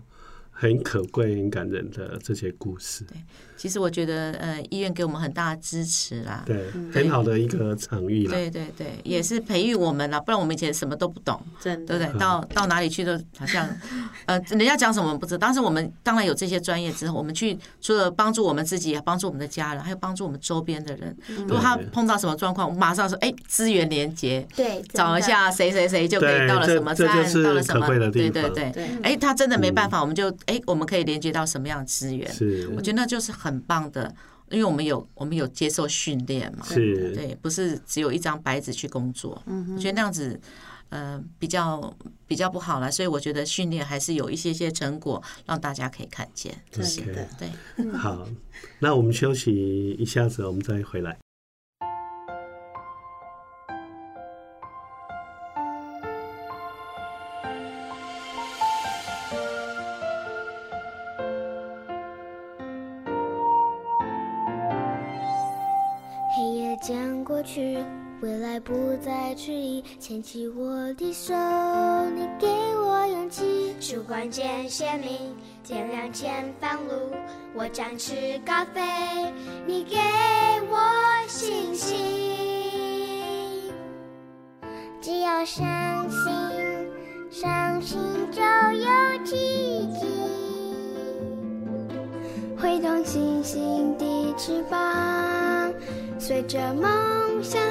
很可贵、很感人的这些故事。对。其实我觉得，呃，医院给我们很大的支持啦，对，很好的一个场域啦。对对对，也是培育我们啦，不然我们以前什么都不懂，真的，对不对？到到哪里去都好像，呃，人家讲什么我们不知道。但是我们当然有这些专业之后，我们去除了帮助我们自己，帮助我们的家人，还有帮助我们周边的人。如果他碰到什么状况，我们马上说，哎，资源连接，对，找一下谁谁谁就可以到了什么站，到了什么，对对对。哎，他真的没办法，我们就哎，我们可以连接到什么样的资源？是，我觉得那就是很。很棒的，因为我们有我们有接受训练嘛，是对，不是只有一张白纸去工作。嗯，我觉得那样子，呃，比较比较不好了。所以我觉得训练还是有一些些成果，让大家可以看见。对的，对。好，那我们休息一下子，我们再回来。牵起我的手，你给我勇气。曙光渐鲜明，天亮前方路，我展翅高飞，你给我信心。只要相信，相信就有奇迹，挥动星星的翅膀，随着梦想。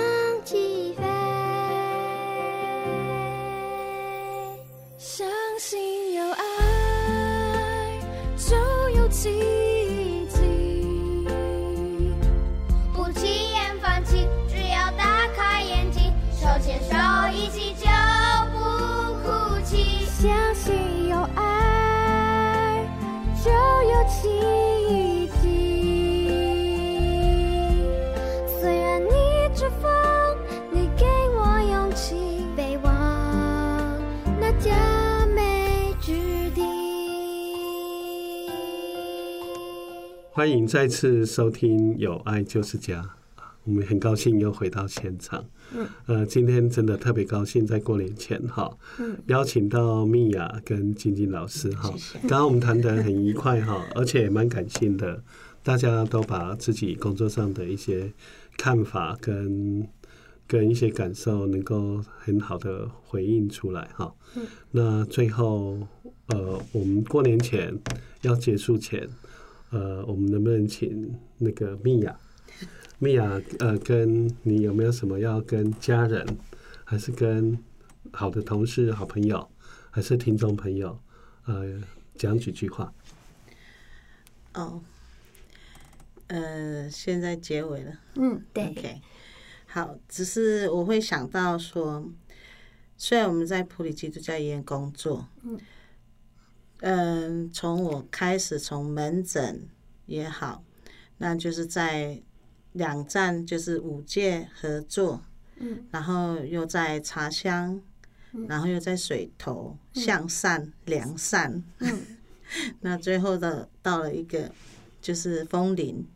欢迎再次收听《有爱就是家》，我们很高兴又回到现场。嗯，呃，今天真的特别高兴，在过年前哈，邀请到蜜雅跟晶晶老师哈。刚刚我们谈得很愉快哈，而且也蛮感性的，大家都把自己工作上的一些看法跟跟一些感受，能够很好的回应出来哈。那最后，呃，我们过年前要结束前。呃，我们能不能请那个蜜雅？蜜雅，呃，跟你有没有什么要跟家人，还是跟好的同事、好朋友，还是听众朋友，呃，讲几句话？哦，呃，现在结尾了。嗯，对。OK，好，只是我会想到说，虽然我们在普里基督教医院工作，嗯。嗯，从我开始从门诊也好，那就是在两站就是五界合作，嗯，然后又在茶乡，嗯，然后又在水头向善良善，嗯，那最后的到了一个就是枫林，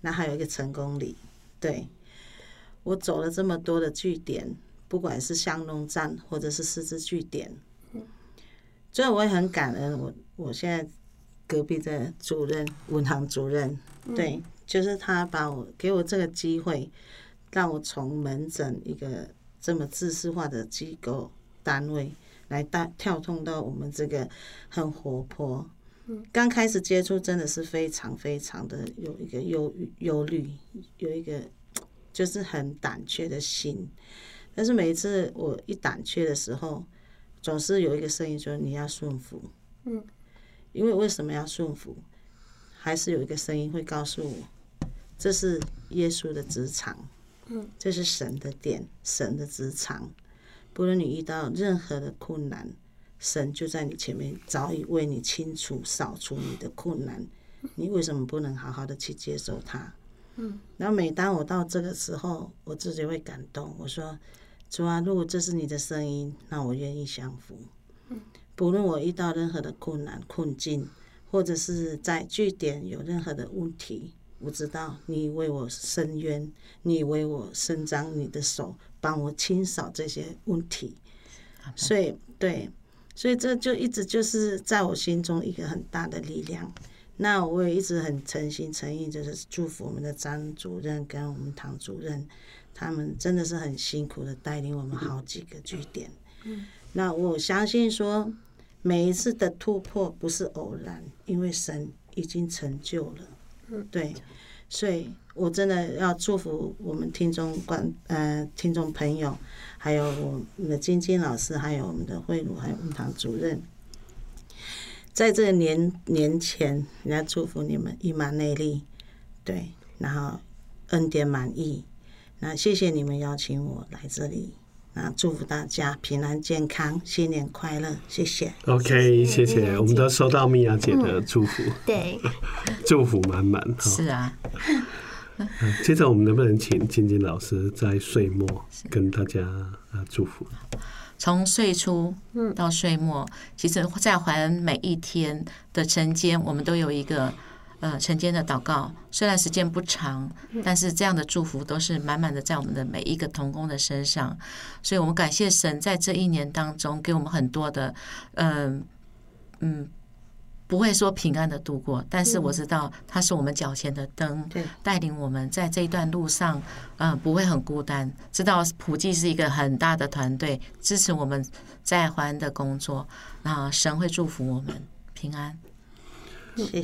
那还有一个成功里，对，我走了这么多的据点，不管是香农站或者是四支据点。所以我也很感恩我，我我现在隔壁的主任，文行主任，对，就是他把我给我这个机会，让我从门诊一个这么自私化的机构单位，来大跳通到我们这个很活泼。刚开始接触真的是非常非常的有一个忧忧虑，有一个就是很胆怯的心。但是每一次我一胆怯的时候，总是有一个声音说你要顺服。嗯，因为为什么要顺服？还是有一个声音会告诉我，这是耶稣的职场。嗯，这是神的点，神的职场。不论你遇到任何的困难。神就在你前面，早已为你清除、扫除你的困难。你为什么不能好好的去接受它？嗯。然后每当我到这个时候，我自己会感动。我说：“主啊，如果这是你的声音，那我愿意降服。嗯。不论我遇到任何的困难、困境，或者是在据点有任何的问题，我知道你为我伸冤，你为我伸张你的手，帮我清扫这些问题。所以，对。”所以这就一直就是在我心中一个很大的力量。那我也一直很诚心诚意，就是祝福我们的张主任跟我们唐主任，他们真的是很辛苦的带领我们好几个据点。那我相信说，每一次的突破不是偶然，因为神已经成就了。对，所以我真的要祝福我们听众观呃听众朋友。还有我们的晶晶老师，还有我们的慧茹，还有我们唐主任，在这个年年前，人家祝福你们一马内力，对，然后恩典满溢，那谢谢你们邀请我来这里，那祝福大家平安健康，新年快乐，谢谢。OK，谢谢，我们都收到米娅姐的祝福，嗯、对，祝福满满。是啊。接着，我们能不能请晶晶老师在岁末跟大家啊祝福？从岁初到岁末，其实，在怀恩每一天的晨间，我们都有一个呃晨间的祷告。虽然时间不长，但是这样的祝福都是满满的在我们的每一个童工的身上。所以我们感谢神，在这一年当中给我们很多的嗯嗯。嗯不会说平安的度过，但是我知道他是我们脚前的灯，带领我们在这一段路上，嗯，不会很孤单。知道普济是一个很大的团队，支持我们在淮安的工作，那神会祝福我们平安。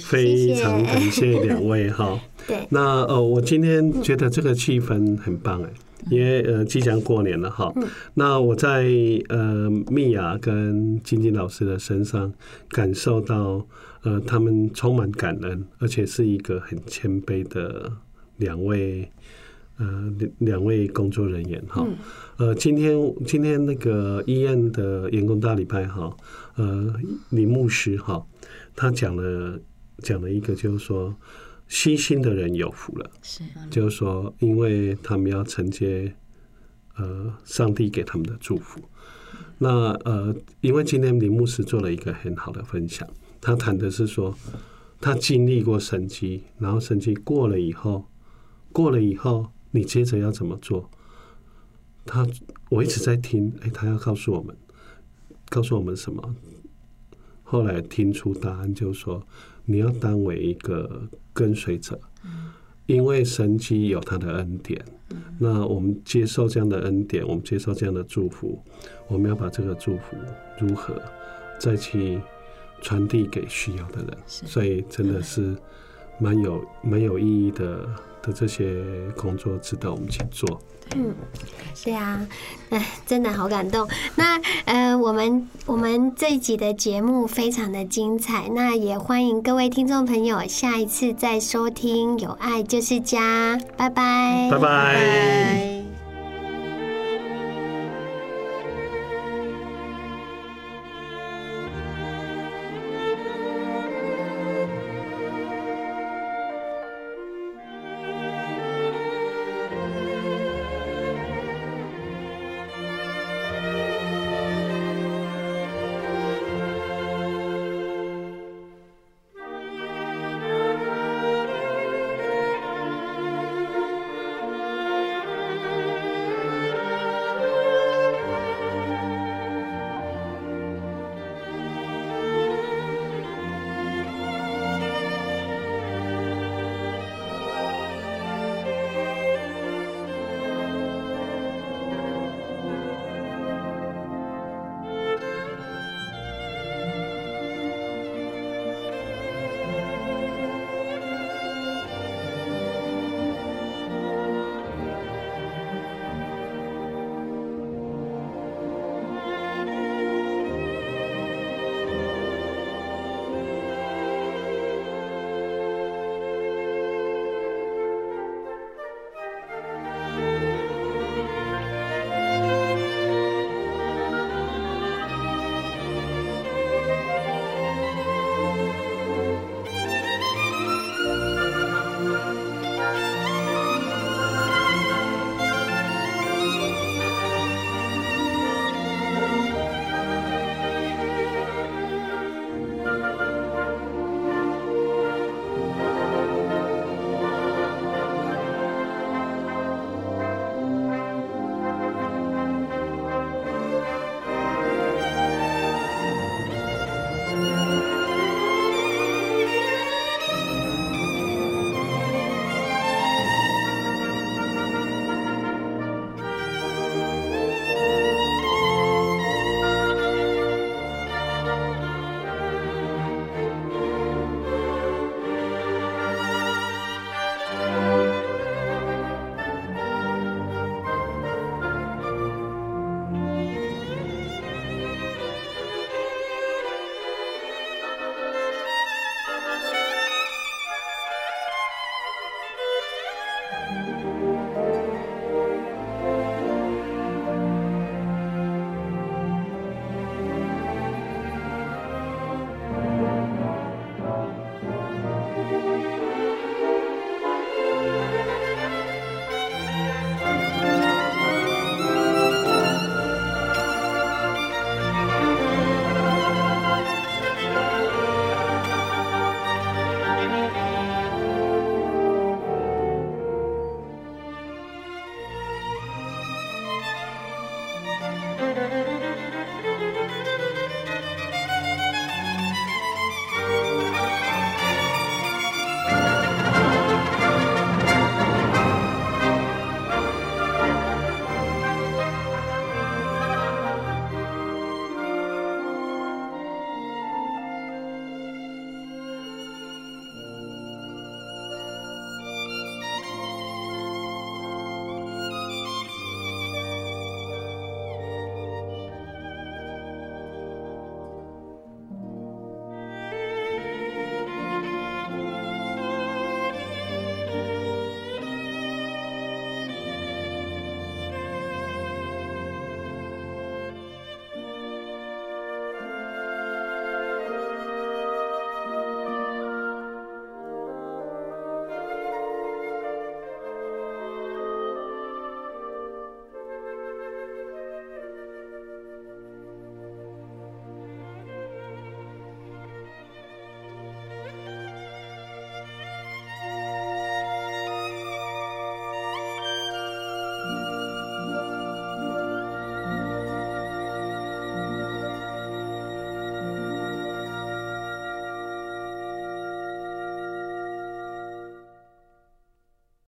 非常感谢两位哈。对，那呃，我今天觉得这个气氛很棒哎。因为呃，即将过年了哈，那我在呃蜜雅跟晶晶老师的身上感受到，呃，他们充满感恩，而且是一个很谦卑的两位呃两两位工作人员哈。呃，今天今天那个医院的员工大礼拜哈，呃，李牧师哈，他讲了讲了一个就是说。悉心的人有福了，是，就是说，因为他们要承接，呃，上帝给他们的祝福。那呃，因为今天林牧师做了一个很好的分享，他谈的是说，他经历过神机，然后神机过了以后，过了以后，你接着要怎么做？他我一直在听，哎，他要告诉我们，告诉我们什么？后来听出答案，就是说，你要当为一个。跟随者，因为神迹有他的恩典，那我们接受这样的恩典，我们接受这样的祝福，我们要把这个祝福如何再去传递给需要的人，所以真的是蛮有蛮有意义的。的这些工作值得我们去做。嗯，对啊，哎，真的好感动。那呃，我们我们这一集的节目非常的精彩，那也欢迎各位听众朋友下一次再收听《有爱就是家》，拜拜，拜拜。